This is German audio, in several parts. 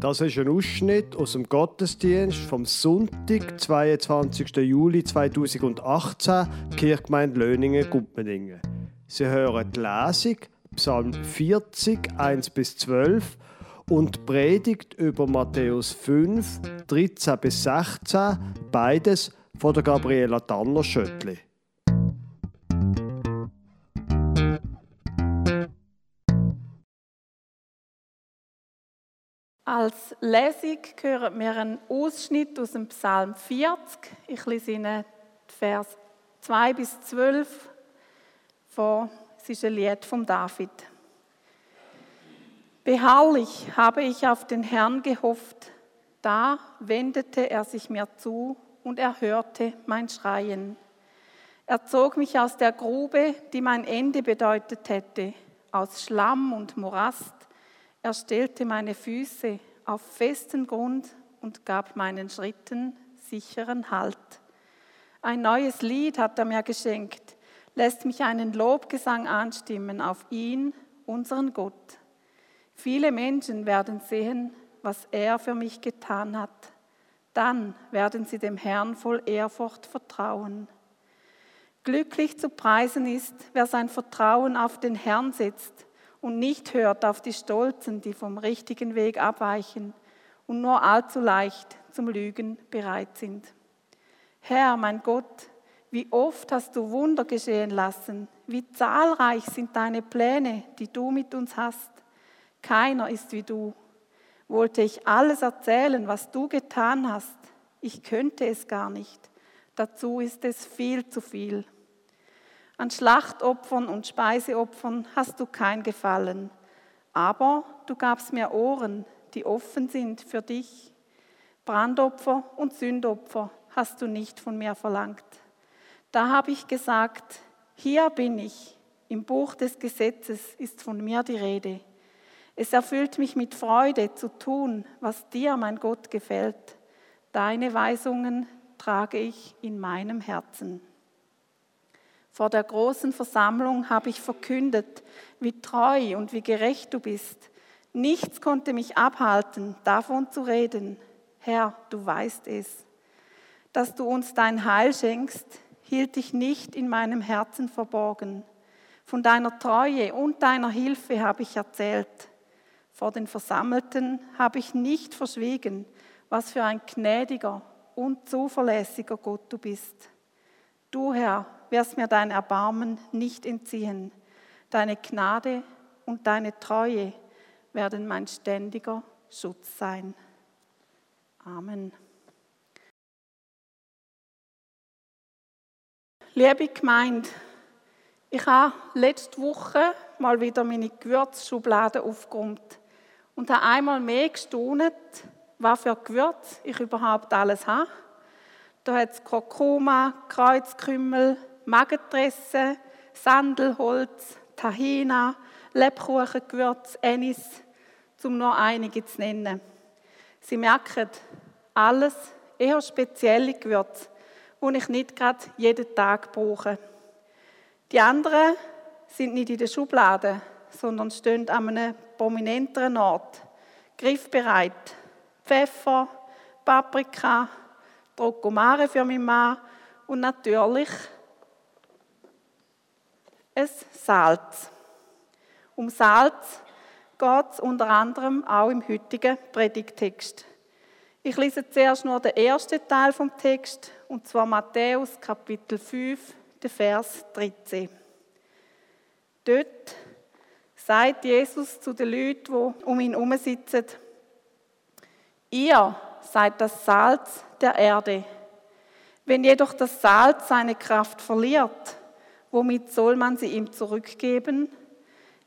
Das ist ein Ausschnitt aus dem Gottesdienst vom Sonntag, 22. Juli 2018, Kirchgemeinde Löningen-Gumpendingen. Sie hören die Lesung, Psalm 40, 1 bis 12 und Predigt über Matthäus 5, 13 bis 16, beides von der Gabriela Tanner-Schöttli. Als Lesung hören wir einen Ausschnitt aus dem Psalm 40. Ich lese Ihnen Vers 2 bis 12 vor. Es ist ein Lied von David. Beharrlich habe ich auf den Herrn gehofft. Da wendete er sich mir zu und er hörte mein Schreien. Er zog mich aus der Grube, die mein Ende bedeutet hätte, aus Schlamm und Morast er stellte meine Füße auf festen Grund und gab meinen Schritten sicheren Halt. Ein neues Lied hat er mir geschenkt, lässt mich einen Lobgesang anstimmen auf ihn, unseren Gott. Viele Menschen werden sehen, was er für mich getan hat. Dann werden sie dem Herrn voll Ehrfurcht vertrauen. Glücklich zu preisen ist, wer sein Vertrauen auf den Herrn setzt und nicht hört auf die Stolzen, die vom richtigen Weg abweichen und nur allzu leicht zum Lügen bereit sind. Herr, mein Gott, wie oft hast du Wunder geschehen lassen, wie zahlreich sind deine Pläne, die du mit uns hast. Keiner ist wie du. Wollte ich alles erzählen, was du getan hast, ich könnte es gar nicht. Dazu ist es viel zu viel. An Schlachtopfern und Speiseopfern hast du kein Gefallen, aber du gabst mir Ohren, die offen sind für dich. Brandopfer und Sündopfer hast du nicht von mir verlangt. Da habe ich gesagt, hier bin ich, im Buch des Gesetzes ist von mir die Rede. Es erfüllt mich mit Freude zu tun, was dir, mein Gott, gefällt. Deine Weisungen trage ich in meinem Herzen. Vor der großen Versammlung habe ich verkündet, wie treu und wie gerecht du bist. Nichts konnte mich abhalten, davon zu reden. Herr, du weißt es. Dass du uns dein Heil schenkst, hielt ich nicht in meinem Herzen verborgen. Von deiner Treue und deiner Hilfe habe ich erzählt. Vor den Versammelten habe ich nicht verschwiegen, was für ein gnädiger und zuverlässiger Gott du bist. Du, Herr, wirst mir dein Erbarmen nicht entziehen. Deine Gnade und deine Treue werden mein ständiger Schutz sein. Amen. Liebe Gemeinde, ich habe letzte Woche mal wieder meine Gewürzschublade aufgeräumt und habe einmal mehr gestaunt, was für Gewürz ich überhaupt alles habe. Da hat es Kurkuma, Kreuzkümmel, Magentresse, Sandelholz, Tahina, Lebkuchengewürz, Anis, um nur einige zu nennen. Sie merken, alles eher spezielle Gewürze, die ich nicht gerade jeden Tag brauche. Die anderen sind nicht in der Schublade, sondern stehen an einem prominenteren Ort, griffbereit. Pfeffer, Paprika, Trocomare für meinen Mann und natürlich es Salz. Um Salz geht es unter anderem auch im heutigen Predigtext. Ich lese zuerst nur den ersten Teil vom Text, und zwar Matthäus Kapitel 5, der Vers 13. Dort sagt Jesus zu den Leuten, die um ihn herum sitzen, ihr seid das Salz der Erde. Wenn jedoch das Salz seine Kraft verliert, womit soll man sie ihm zurückgeben?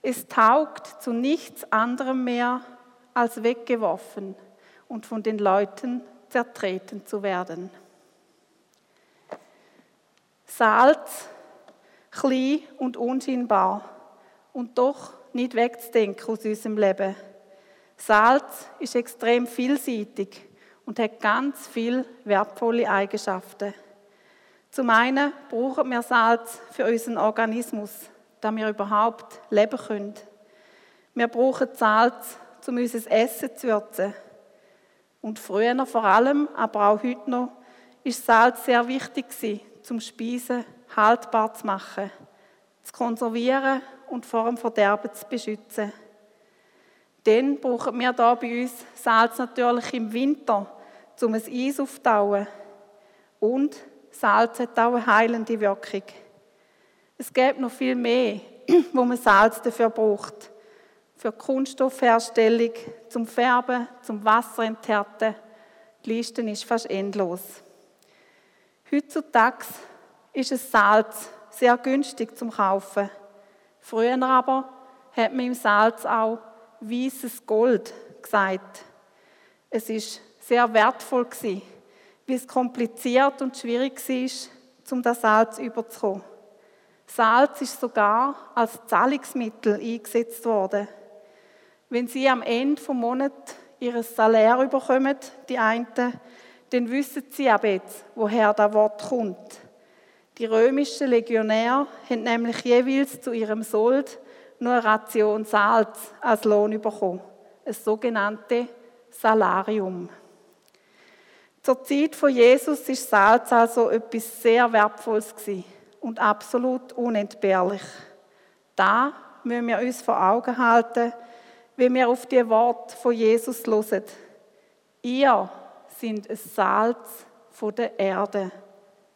Es taugt zu nichts anderem mehr, als weggeworfen und von den Leuten zertreten zu werden. Salz, klein und unscheinbar und doch nicht wegzudenken aus unserem Leben. Salz ist extrem vielseitig und hat ganz viele wertvolle Eigenschaften. Zum einen brauchen wir Salz für unseren Organismus, damit wir überhaupt leben können. Wir brauchen Salz, um unser Essen zu würzen. Und früher vor allem, aber auch heute noch, ist Salz sehr wichtig zum Speisen haltbar zu machen, zu konservieren und vor dem Verderben zu beschützen. Dann brauchen wir da bei uns Salz natürlich im Winter, um ein Eis aufzutauen. Und Salz hat auch eine heilende Wirkung. Es gibt noch viel mehr, wo man Salz dafür braucht. Für Kunststoffherstellung, zum Färben, zum Wasser enthärten. Die Liste ist fast endlos. Heutzutage ist es Salz sehr günstig zum Kaufen. Früher aber hat man im Salz auch weißes Gold gesagt. Es ist sehr wertvoll gewesen, wie es kompliziert und schwierig war, um das Salz überzukommen. Salz ist sogar als Zahlungsmittel eingesetzt worden. Wenn Sie am Ende vom Monat Ihr Salär überkommen, die einen, dann wissen Sie ab jetzt, woher das Wort kommt. Die römischen Legionäre haben nämlich jeweils zu ihrem Sold nur eine Ration Salz als Lohn bekommen, ein sogenanntes Salarium. Zur Zeit von Jesus ist Salz also etwas sehr Wertvolles und absolut unentbehrlich. Da müssen wir uns vor Augen halten, wenn wir auf die Worte von Jesus hören. Ihr sind ein Salz von der Erde,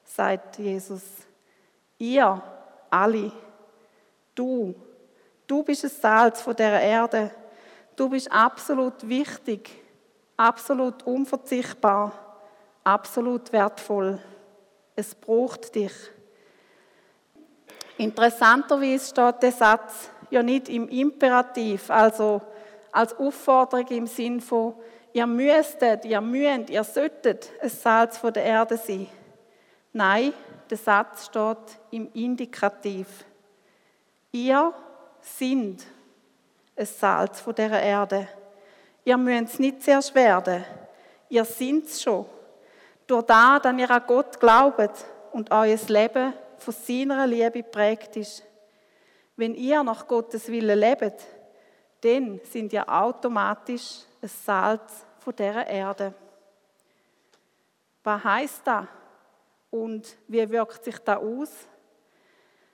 sagt Jesus. Ihr alle, du, du bist ein Salz von der Erde. Du bist absolut wichtig, absolut unverzichtbar, absolut wertvoll. Es braucht dich. Interessanterweise steht der Satz ja nicht im Imperativ, also als Aufforderung im Sinn von, ihr müsstet, ihr müsst, ihr solltet ein Salz von der Erde sein. Nein, der Satz steht im Indikativ. Ihr sind ein Salz von der Erde. Ihr müsst es nicht zuerst werden. Ihr seid es schon. Durch das, dass ihr an Gott glaubt und euer Leben von seiner Liebe prägt ist. Wenn ihr nach Gottes Willen lebt, dann sind ihr automatisch ein Salz von dieser Erde. Was heißt das? Und wie wirkt sich das aus?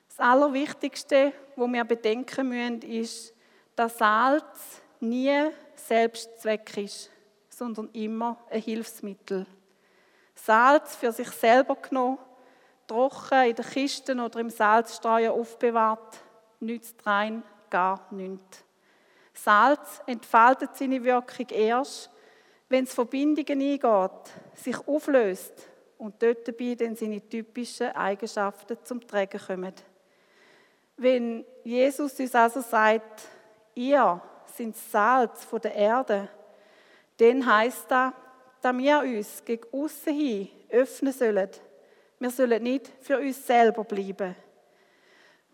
Das Allerwichtigste, was wir bedenken müssen, ist, dass Salz nie Selbstzweck ist, sondern immer ein Hilfsmittel. Salz für sich selber genommen trocken in den Kisten oder im Salzstreuer aufbewahrt, nützt rein gar nichts. Salz entfaltet seine Wirkung erst, wenn es Verbindungen eingeht, sich auflöst und dort dabei dann seine typischen Eigenschaften zum Tragen kommen. Wenn Jesus uns also sagt, ihr sind Salz von der Erde, dann heißt das, dass wir uns gegen außen hin öffnen sollen wir sollen nicht für uns selber bleiben.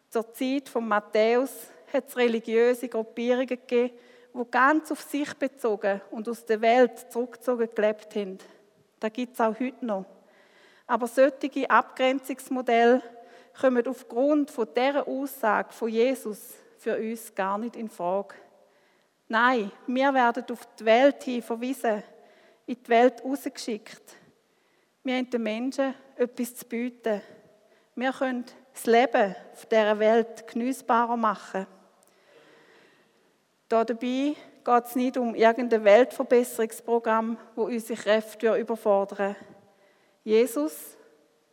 Zur Zeit von Matthäus hat es religiöse Gruppierungen gegeben, die ganz auf sich bezogen und aus der Welt zurückgezogen gelebt haben. Da gibt es auch heute noch. Aber solche Abgrenzungsmodelle kommen aufgrund von dieser Aussage von Jesus für uns gar nicht in Frage. Nein, wir werden auf die Welt hin verwiesen, in die Welt rausgeschickt. Wir haben den Menschen etwas zu bieten. Wir können das Leben auf dieser Welt genießbarer machen. Dabei geht es nicht um irgendein Weltverbesserungsprogramm, wo unsere Kräfte überfordern. Jesus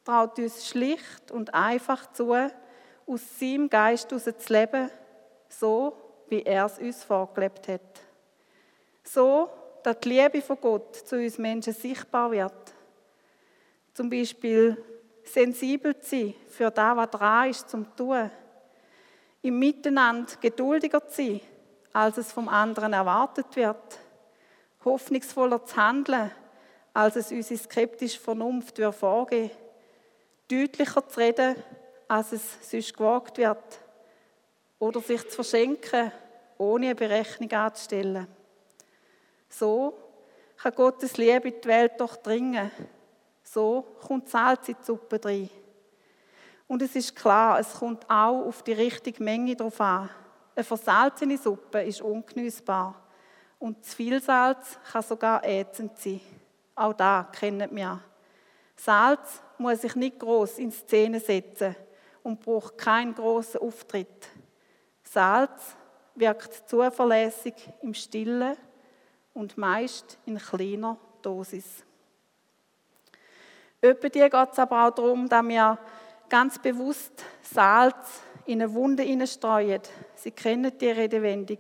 traut uns schlicht und einfach zu, aus seinem Geist heraus zu leben, so wie er es uns vorgelebt hat. So, dass die Liebe von Gott zu uns Menschen sichtbar wird zum Beispiel sensibel zu sein für das, was dran ist zum Tun. Im Miteinander geduldiger zu sein, als es vom anderen erwartet wird. Hoffnungsvoller zu handeln, als es unsere skeptische Vernunft vorgehen Deutlicher zu reden, als es sonst gewagt wird. Oder sich zu verschenken, ohne eine Berechnung anzustellen. So kann Gottes Liebe die Welt durchdringen so kommt Salz in die Suppe rein. Und es ist klar, es kommt auch auf die richtige Menge drauf an. Eine versalzene Suppe ist ungenießbar. Und zu viel Salz kann sogar ätzend sein. Auch da kennen wir. Salz muss sich nicht groß in Szene setzen und braucht keinen großen Auftritt. Salz wirkt zuverlässig im Stillen und meist in kleiner Dosis. Öppe dir geht es aber auch darum, dass wir ganz bewusst Salz in eine Wunde hineinstreuen. Sie kennen die Redewendung.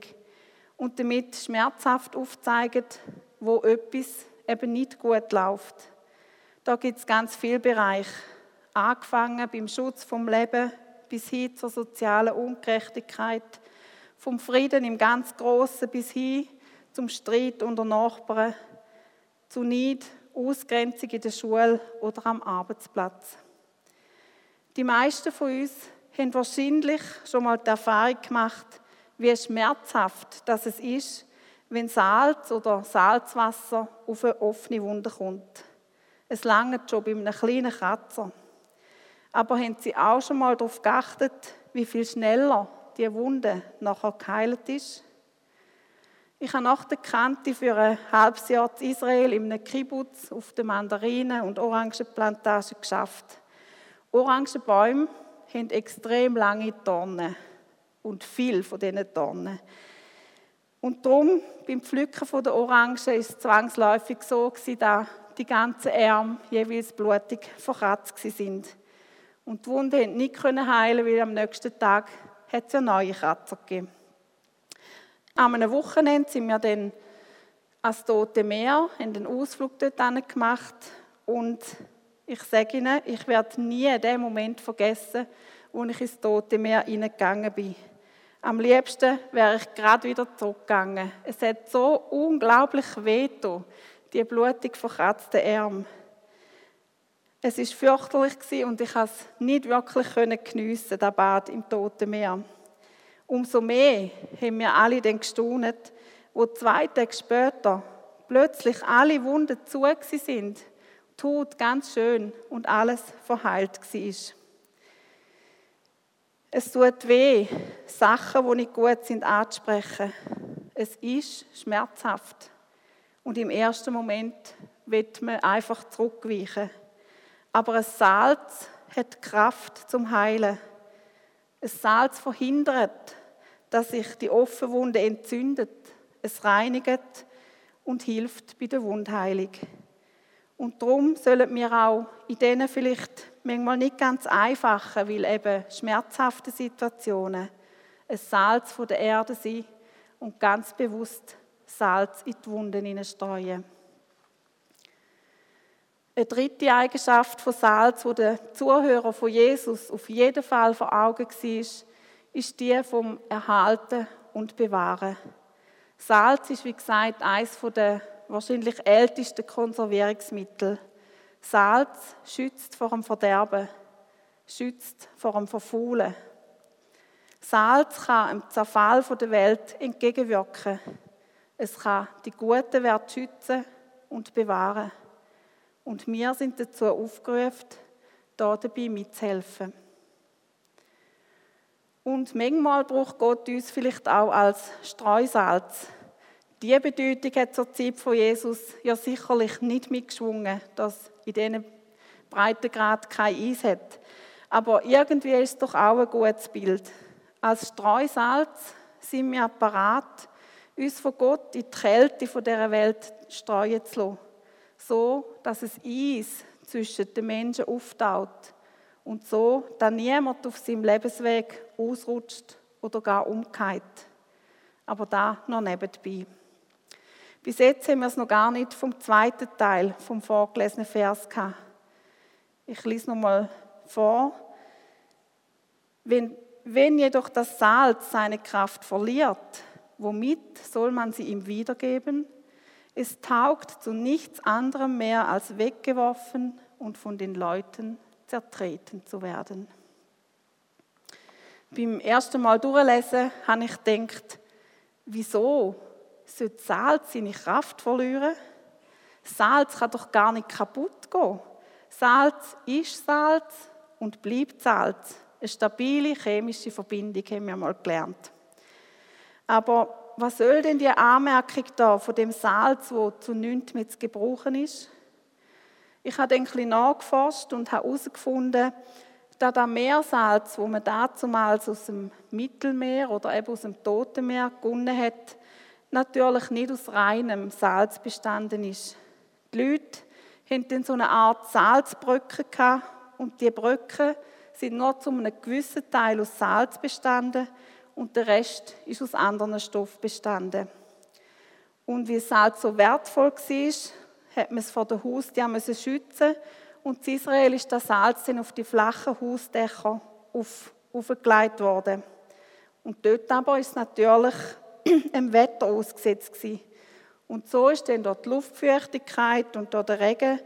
Und damit schmerzhaft aufzeigen, wo etwas eben nicht gut läuft. Da gibt es ganz viele Bereiche. Angefangen beim Schutz vom Leben bis hin zur sozialen Ungerechtigkeit, vom Frieden im ganz Großen bis hin zum Streit unter Nachbarn, zu Neid, Ausgrenzung in der Schule oder am Arbeitsplatz. Die meisten von uns haben wahrscheinlich schon mal die Erfahrung gemacht, wie schmerzhaft das es ist, wenn Salz oder Salzwasser auf eine offene Wunde kommt. Es langt schon bei einem kleinen Kratzer. Aber haben Sie auch schon mal darauf geachtet, wie viel schneller die Wunde nachher geheilt ist? Ich habe nach der Kante für ein halbes Jahr in Israel in einem Kibbutz auf der Mandarinen- und Orangenplantage geschafft. Orangenbäume haben extrem lange Dornen und viel von diesen Dornen. Und darum, beim Pflücken der Orangen, ist es zwangsläufig so, dass die ganzen Arme jeweils blutig verkratzt sind. Und die Wunde konnte nicht heilen, weil am nächsten Tag hat es ja neue Kratzer gegeben. Am einem Wochenende sind wir dann ans Tote Meer, haben einen Ausflug dort gemacht und ich sage Ihnen, ich werde nie den Moment vergessen, wo ich ins Tote Meer hineingegangen bin. Am liebsten wäre ich gerade wieder zurückgegangen. Es hat so unglaublich weh die blutig verkratzten Arme. Es ist fürchterlich und ich konnte es nicht wirklich geniessen, das Bad im Toten Meer. Umso mehr haben wir alle dann gestaunet, wo zwei Tage später plötzlich alle Wunden zu sind, tot ganz schön und alles verheilt war. Es tut weh, Sachen, die nicht gut sind, anzusprechen. Es ist schmerzhaft. Und im ersten Moment wird man einfach zurückweichen. Aber ein Salz hat Kraft zum Heilen. Ein Salz verhindert, dass sich die offene Wunde entzündet. Es reinigt und hilft bei der Wundheilung. Und darum sollen wir auch in diesen vielleicht manchmal nicht ganz einfachen, weil eben schmerzhafte Situationen ein Salz von der Erde sein und ganz bewusst Salz in die Wunden hineinstreuen. Eine dritte Eigenschaft von Salz, die der Zuhörer von Jesus auf jeden Fall vor Augen war, ist die vom Erhalten und Bewahren. Salz ist, wie gesagt, eines der wahrscheinlich ältesten Konservierungsmittel. Salz schützt vor dem Verderben, schützt vor dem Verfaulen. Salz kann im Zerfall der Welt entgegenwirken. Es kann die guten Werte schützen und bewahren. Und wir sind dazu aufgerufen, da dabei mitzuhelfen. Und manchmal braucht Gott uns vielleicht auch als Streusalz. Die Bedeutung hat zur Zeit von Jesus ja sicherlich nicht mitgeschwungen, dass in diesen Breitengrad kein Eis hat. Aber irgendwie ist es doch auch ein gutes Bild. Als Streusalz sind wir parat, uns von Gott in die Kälte dieser Welt streuen zu lassen. So, dass es Eis zwischen den Menschen auftaut und so, dass niemand auf seinem Lebensweg ausrutscht oder gar umkehrt. Aber da noch nebenbei. Bis jetzt haben wir es noch gar nicht vom zweiten Teil vom vorgelesenen Vers gehabt. Ich lese noch mal vor. Wenn, wenn jedoch das Salz seine Kraft verliert, womit soll man sie ihm wiedergeben? Es taugt zu nichts anderem mehr als weggeworfen und von den Leuten zertreten zu werden. Beim ersten Mal durchlesen habe ich gedacht, wieso sollte Salz seine Kraft verlieren? Salz kann doch gar nicht kaputt gehen. Salz ist Salz und bleibt Salz. Eine stabile chemische Verbindung haben wir mal gelernt. Aber was soll denn die Anmerkung da von dem Salz, wo zu nichts mehr zu gebrauchen ist? Ich habe dann ein nachgeforscht und habe herausgefunden, dass das Meersalz, wo man damals aus dem Mittelmeer oder eben aus dem Toten Meer gewonnen hat, natürlich nicht aus reinem Salz bestanden ist. Die Leute hatten dann so eine Art Salzbrücke und die Brücken sind nur zu einem gewissen Teil aus Salz bestanden und der Rest ist aus anderen Stoffen bestanden. Und wie Salz so wertvoll war, hat man es vor der Haustür schützen und in Israel ist das Salz dann auf die flachen Hausdächer auf, aufgelegt worden. Und dort aber ist es natürlich im Wetter ausgesetzt gewesen. Und so ist dann dort die Luftfeuchtigkeit und dort der Regen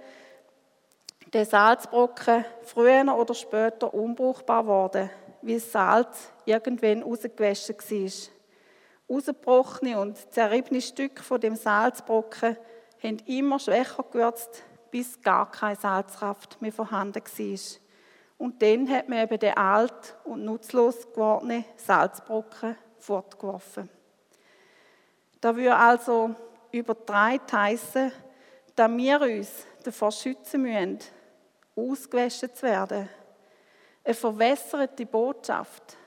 der Salzbrocken früher oder später unbrauchbar geworden, wie Salz irgendwann rausgewaschen war. Ausgebrochene und zerriebene Stücke von dem Salzbrocken haben immer schwächer gewürzt, bis gar keine Salzkraft mehr vorhanden war. Und dann hat man eben den alt und nutzlos gewordenen Salzbrocken fortgeworfen. Da würde also übertreibt heißen, dass wir uns davor schützen müssen, ausgewaschen zu werden. Eine verwässerte Botschaft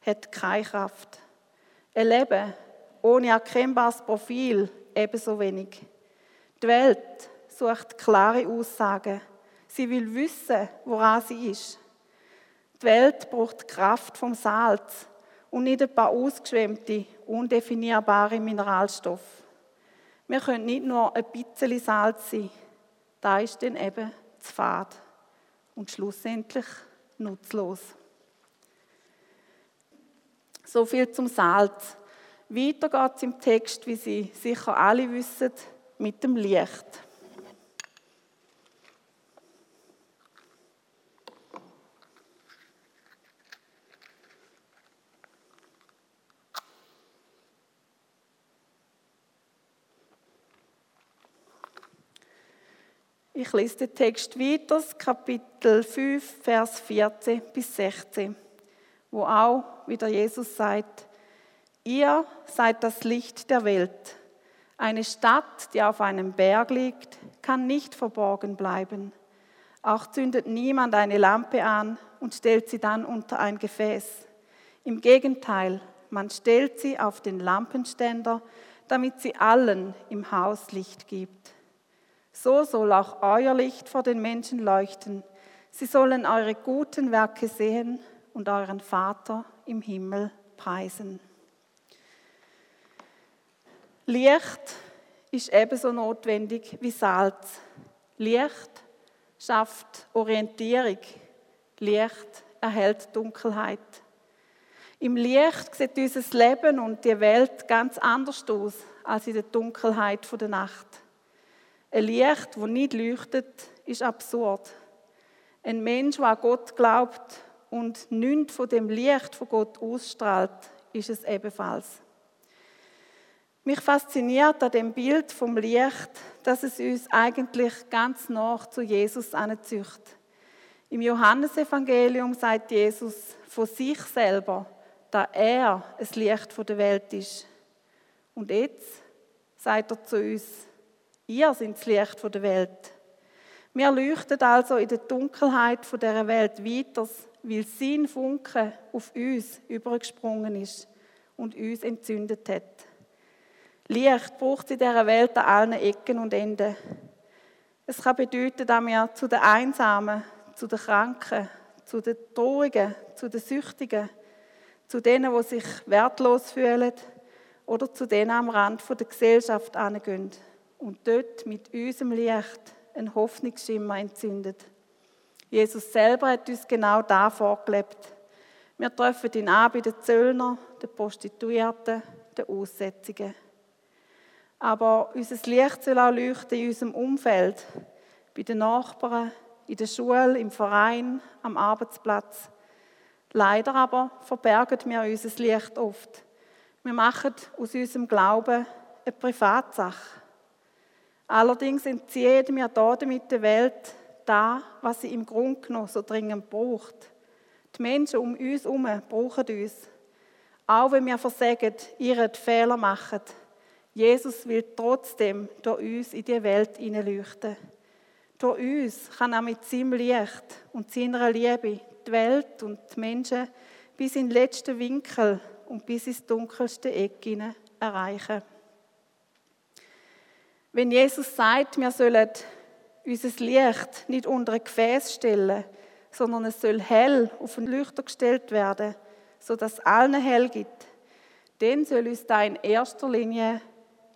hat keine Kraft. Ein Leben ohne erkennbares Profil ebenso wenig. Die Welt sucht klare Aussagen. Sie will wissen, woran sie ist. Die Welt braucht Kraft vom Salz und nicht ein paar ausgeschwemmte, undefinierbare Mineralstoffe. Wir können nicht nur ein bisschen Salz sein, da ist dann eben zu fad und schlussendlich nutzlos. So viel zum Salz. Weiter geht es im Text, wie Sie sicher alle wissen, mit dem Licht. Ich lese den Text weiter, Kapitel 5, Vers 14 bis 16, wo auch wieder Jesus sagt, ihr seid das Licht der Welt. Eine Stadt, die auf einem Berg liegt, kann nicht verborgen bleiben. Auch zündet niemand eine Lampe an und stellt sie dann unter ein Gefäß. Im Gegenteil, man stellt sie auf den Lampenständer, damit sie allen im Haus Licht gibt. So soll auch euer Licht vor den Menschen leuchten. Sie sollen eure guten Werke sehen und euren Vater im Himmel preisen. Licht ist ebenso notwendig wie Salz. Licht schafft Orientierung. Licht erhält Dunkelheit. Im Licht sieht unser Leben und die Welt ganz anders aus als in der Dunkelheit der Nacht. Ein Licht, das nicht leuchtet, ist absurd. Ein Mensch, der an Gott glaubt und nichts von dem Licht von Gott ausstrahlt, ist es ebenfalls. Mich fasziniert an dem Bild vom Licht, dass es uns eigentlich ganz nach zu Jesus anzücht. Im Johannesevangelium sagt Jesus von sich selber, dass er das Licht der Welt ist. Und jetzt sagt er zu uns, Ihr seid das Licht der Welt. Wir leuchten also in der Dunkelheit dieser Welt weiter, weil sein Funke auf uns übergesprungen ist und uns entzündet hat. Licht braucht in dieser Welt an allen Ecken und Enden. Es kann bedeuten, dass wir zu den Einsamen, zu den Kranken, zu den Traurigen, zu den Süchtigen, zu denen, die sich wertlos fühlen oder zu denen am Rand der Gesellschaft angehen und dort mit unserem Licht einen Hoffnungsschimmer entzündet. Jesus selber hat uns genau da vorgelebt. Wir treffen ihn an bei den Zöllner, den Prostituierten, den Aussätzigen. Aber unser Licht soll auch leuchten in unserem Umfeld, bei den Nachbarn, in der Schule, im Verein, am Arbeitsplatz. Leider aber verbergen wir unser Licht oft. Wir machen aus unserem Glauben eine Privatsache. Allerdings entziehen wir damit der Welt da, was sie im Grunde genommen so dringend braucht. Die Menschen um uns herum brauchen uns. Auch wenn wir versagen, ihre Fehler machen, Jesus will trotzdem durch uns in die Welt hineinleuchten. Durch uns kann er mit seinem Licht und seiner Liebe die Welt und die Menschen bis in den letzten Winkel und bis ins dunkelste Eck erreichen. Wenn Jesus sagt, wir sollen unser Licht nicht unter ein Gefäß stellen, sondern es soll hell auf einen Leuchter gestellt werden, sodass es allen hell gibt, dann soll uns da in erster Linie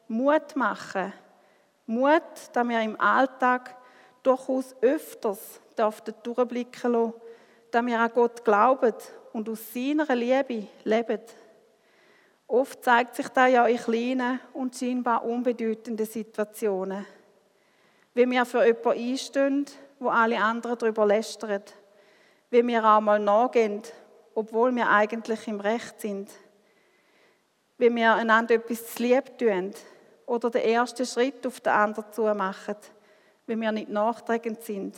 Mut machen. Mut, dass wir im Alltag durchaus öfters durchblicken lassen, dass wir an Gott glauben und aus seiner Liebe leben. Oft zeigt sich das ja in kleinen und scheinbar unbedeutenden Situationen. Wie wir für jemanden einstehen, wo alle anderen darüber lästern. Wie wir auch mal nachgehen, obwohl wir eigentlich im Recht sind. Wie wir einander etwas zu lieb tun oder den ersten Schritt auf den anderen zu machen, wenn wir nicht nachtragend sind.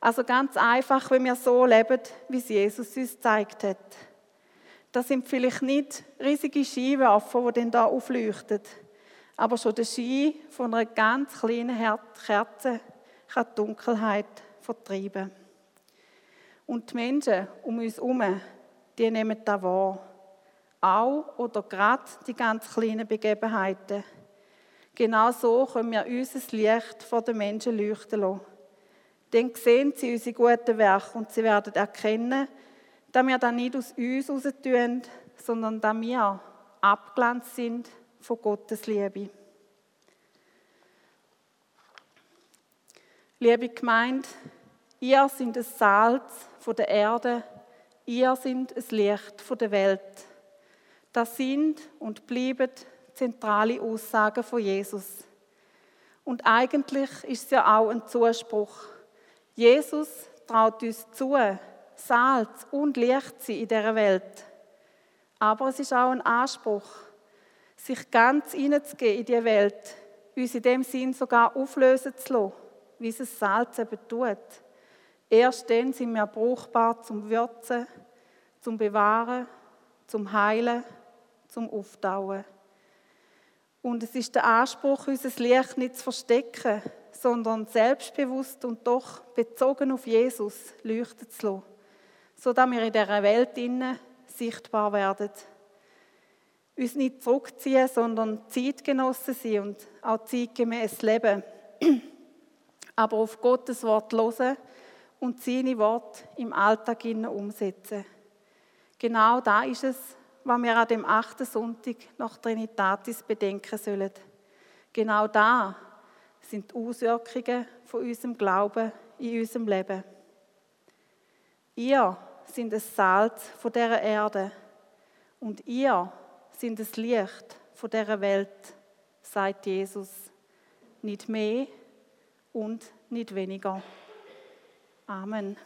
Also ganz einfach, wenn wir so leben, wie es Jesus uns gezeigt hat. Das sind vielleicht nicht riesige Skiwerfer, die dann da aufleuchten, aber schon der Ski von einer ganz kleinen Kerze kann die Dunkelheit vertreiben. Und die Menschen um uns herum, die nehmen das wahr. Auch oder gerade die ganz kleinen Begebenheiten. Genau so können wir unser Licht vor den Menschen leuchten lassen. Dann sehen sie unsere guten Werke und sie werden erkennen, dass wir das nicht aus uns heraus tun, sondern dass wir abglanzt sind von Gottes Liebe. Liebe Gemeinde, ihr seid das Salz von der Erde, ihr seid das Licht von der Welt. Das sind und bleiben zentrale Aussagen von Jesus. Und eigentlich ist es ja auch ein Zuspruch. Jesus traut uns zu, Salz und Licht sein in dieser Welt. Aber es ist auch ein Anspruch, sich ganz hineinzugehen in diese Welt, uns in dem Sinn sogar auflösen zu lassen, wie es das Salz eben tut. Erst dann sind wir brauchbar zum Würzen, zum Bewahren, zum Heilen, zum Auftauen. Und es ist der Anspruch, unser Licht nicht zu verstecken, sondern selbstbewusst und doch bezogen auf Jesus leuchten zu lassen, sodass wir in dieser Welt innen sichtbar werden. Uns nicht zurückziehen, sondern Zeitgenossen sein und auch zeitgemäß leben. Aber auf Gottes Wort hören und seine Worte im Alltag umsetzen. Genau da ist es, was wir an dem achten Sonntag nach Trinitatis bedenken sollen. Genau da sind die Auswirkungen von unserem Glauben in unserem Leben. Ihr sind das Salz von dieser Erde und ihr sind das Licht von dieser Welt, sagt Jesus. Nicht mehr und nicht weniger. Amen.